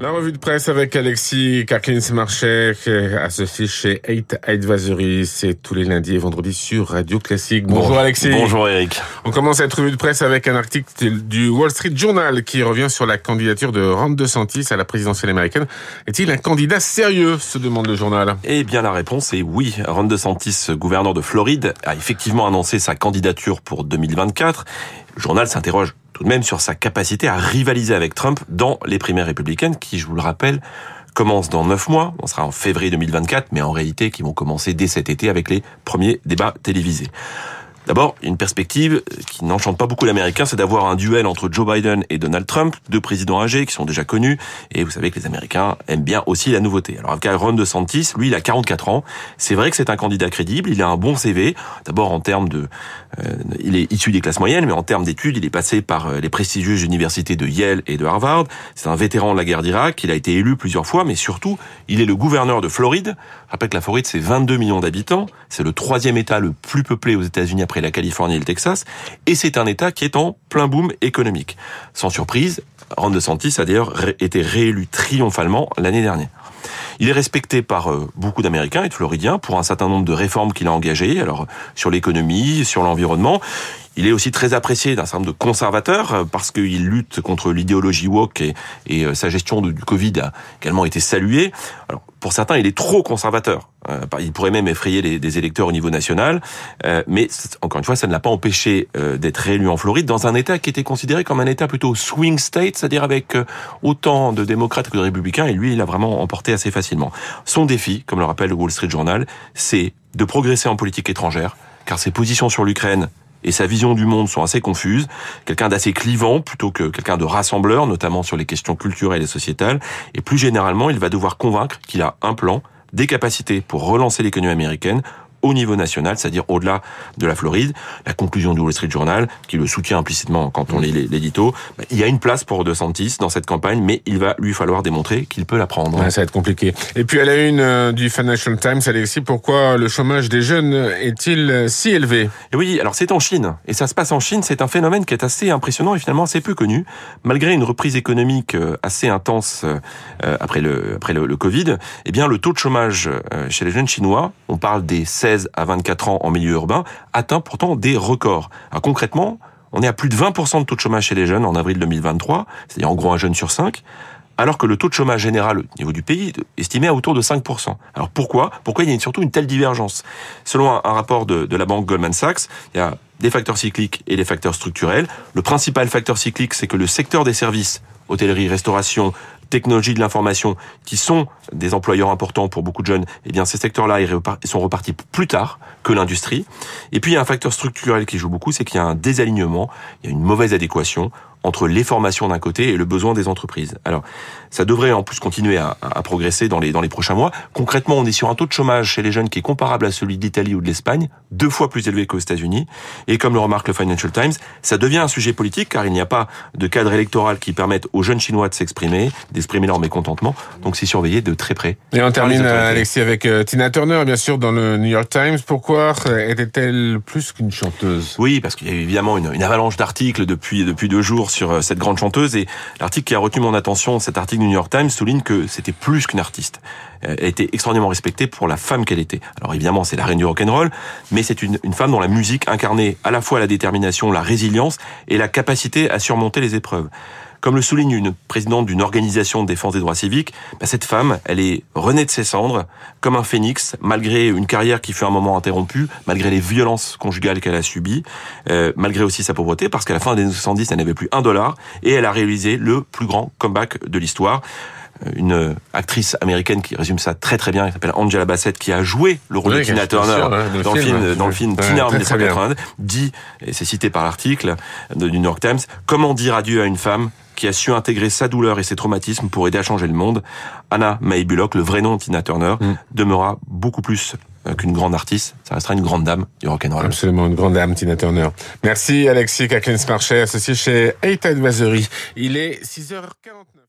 La revue de presse avec Alexis Karklins-Marchek à ce chez 8 Advisory. C'est tous les lundis et vendredis sur Radio Classique. Bonjour Alexis. Bonjour Eric. On commence cette revue de presse avec un article du Wall Street Journal qui revient sur la candidature de Ron DeSantis à la présidentielle américaine. Est-il un candidat sérieux se demande le journal. Eh bien la réponse est oui. Ron DeSantis, gouverneur de Floride, a effectivement annoncé sa candidature pour 2024. Le journal s'interroge tout de même sur sa capacité à rivaliser avec Trump dans les primaires républicaines qui, je vous le rappelle, commencent dans neuf mois. On sera en février 2024, mais en réalité qui vont commencer dès cet été avec les premiers débats télévisés. D'abord, une perspective qui n'enchante pas beaucoup l'Américain, c'est d'avoir un duel entre Joe Biden et Donald Trump, deux présidents âgés qui sont déjà connus, et vous savez que les Américains aiment bien aussi la nouveauté. Alors, avec Ron DeSantis, lui, il a 44 ans. C'est vrai que c'est un candidat crédible, il a un bon CV. D'abord, en termes de... Euh, il est issu des classes moyennes, mais en termes d'études, il est passé par euh, les prestigieuses universités de Yale et de Harvard. C'est un vétéran de la guerre d'Irak, il a été élu plusieurs fois, mais surtout, il est le gouverneur de Floride. Je rappelle que la Floride, c'est 22 millions d'habitants. C'est le troisième État le plus peuplé aux États-Unis après la Californie et le Texas, et c'est un État qui est en plein boom économique. Sans surprise, Ron DeSantis a d'ailleurs été réélu triomphalement l'année dernière. Il est respecté par euh, beaucoup d'Américains et de Floridiens pour un certain nombre de réformes qu'il a engagées, alors sur l'économie, sur l'environnement. Il est aussi très apprécié d'un certain nombre de conservateurs euh, parce qu'il lutte contre l'idéologie woke et, et, euh, sa gestion du Covid a également été saluée. Alors, pour certains, il est trop conservateur. Euh, il pourrait même effrayer les, des électeurs au niveau national. mais encore une fois, ça ne l'a pas empêché d'être réélu en Floride dans un État qui était considéré comme un État plutôt swing state, c'est-à-dire avec autant de démocrates que de républicains. Et lui, il a vraiment emporté assez facilement. Son défi, comme le rappelle le Wall Street Journal, c'est de progresser en politique étrangère, car ses positions sur l'Ukraine et sa vision du monde sont assez confuses. Quelqu'un d'assez clivant plutôt que quelqu'un de rassembleur, notamment sur les questions culturelles et sociétales. Et plus généralement, il va devoir convaincre qu'il a un plan, des capacités pour relancer l'économie américaine au niveau national, c'est-à-dire au-delà de la Floride. La conclusion du Wall Street Journal, qui le soutient implicitement quand on lit l'édito, bah, il y a une place pour DeSantis dans cette campagne, mais il va lui falloir démontrer qu'il peut la prendre. ça va être compliqué. Et puis à la une euh, du Financial Times, Alexis, pourquoi le chômage des jeunes est-il euh, si élevé? Et Oui, alors c'est en Chine, et ça se passe en Chine, c'est un phénomène qui est assez impressionnant et finalement assez peu connu. Malgré une reprise économique euh, assez intense après le, après le, le Covid, eh bien le taux de chômage chez les jeunes chinois, on parle des 16 à 24 ans en milieu urbain, atteint pourtant des records. Concrètement, on est à plus de 20% de taux de chômage chez les jeunes en avril 2023, c'est-à-dire en gros un jeune sur cinq, alors que le taux de chômage général au niveau du pays est estimé à autour de 5%. Alors pourquoi? Pourquoi il y a surtout une telle divergence? Selon un, rapport de la banque Goldman Sachs, il y a des facteurs cycliques et des facteurs structurels. Le principal facteur cyclique, c'est que le secteur des services, hôtellerie, restauration, technologie de l'information, qui sont des employeurs importants pour beaucoup de jeunes, eh bien ces secteurs-là sont repartis plus tard que l'industrie. Et puis il y a un facteur structurel qui joue beaucoup, c'est qu'il y a un désalignement, il y a une mauvaise adéquation entre les formations d'un côté et le besoin des entreprises. Alors, ça devrait en plus continuer à, à, progresser dans les, dans les prochains mois. Concrètement, on est sur un taux de chômage chez les jeunes qui est comparable à celui d'Italie ou de l'Espagne, deux fois plus élevé qu'aux États-Unis. Et comme le remarque le Financial Times, ça devient un sujet politique car il n'y a pas de cadre électoral qui permette aux jeunes Chinois de s'exprimer, d'exprimer leur mécontentement. Donc c'est surveillé de très près. Et on termine, Alexis, avec euh, Tina Turner, bien sûr, dans le New York Times. Pourquoi était-elle plus qu'une chanteuse? Oui, parce qu'il y a eu évidemment une, une avalanche d'articles depuis, depuis deux jours sur euh, cette grande chanteuse. Et l'article qui a retenu mon attention, cet article du New York Times, souligne que c'était plus qu'une artiste. Elle était extraordinairement respectée pour la femme qu'elle était. Alors évidemment, c'est la reine du rock'n'roll, mais c'est une, une femme dont la musique incarnait à la fois la détermination, la résilience et la capacité à surmonter les épreuves. Comme le souligne une présidente d'une organisation de défense des droits civiques, bah, cette femme, elle est renée de ses cendres, comme un phénix, malgré une carrière qui fut un moment interrompue, malgré les violences conjugales qu'elle a subies, euh, malgré aussi sa pauvreté, parce qu'à la fin des années 70, elle n'avait plus un dollar, et elle a réalisé le plus grand comeback de l'histoire une actrice américaine qui résume ça très très bien, qui s'appelle Angela Bassett, qui a joué le rôle de Tina Turner dans, le film, dans le film Tina en 1980, dit, et c'est cité par l'article du New York Times, comment dire adieu à une femme qui a su intégrer sa douleur et ses traumatismes pour aider à changer le monde? Anna May Bullock, le vrai nom de Tina Turner, mm. demeura beaucoup plus euh, qu'une grande artiste. Ça restera une grande dame du rock'n'roll. Absolument, une grande dame, Tina Turner. Merci Alexis Kaklins-Marchais, associé chez 8 Advisory. Il est 6h49.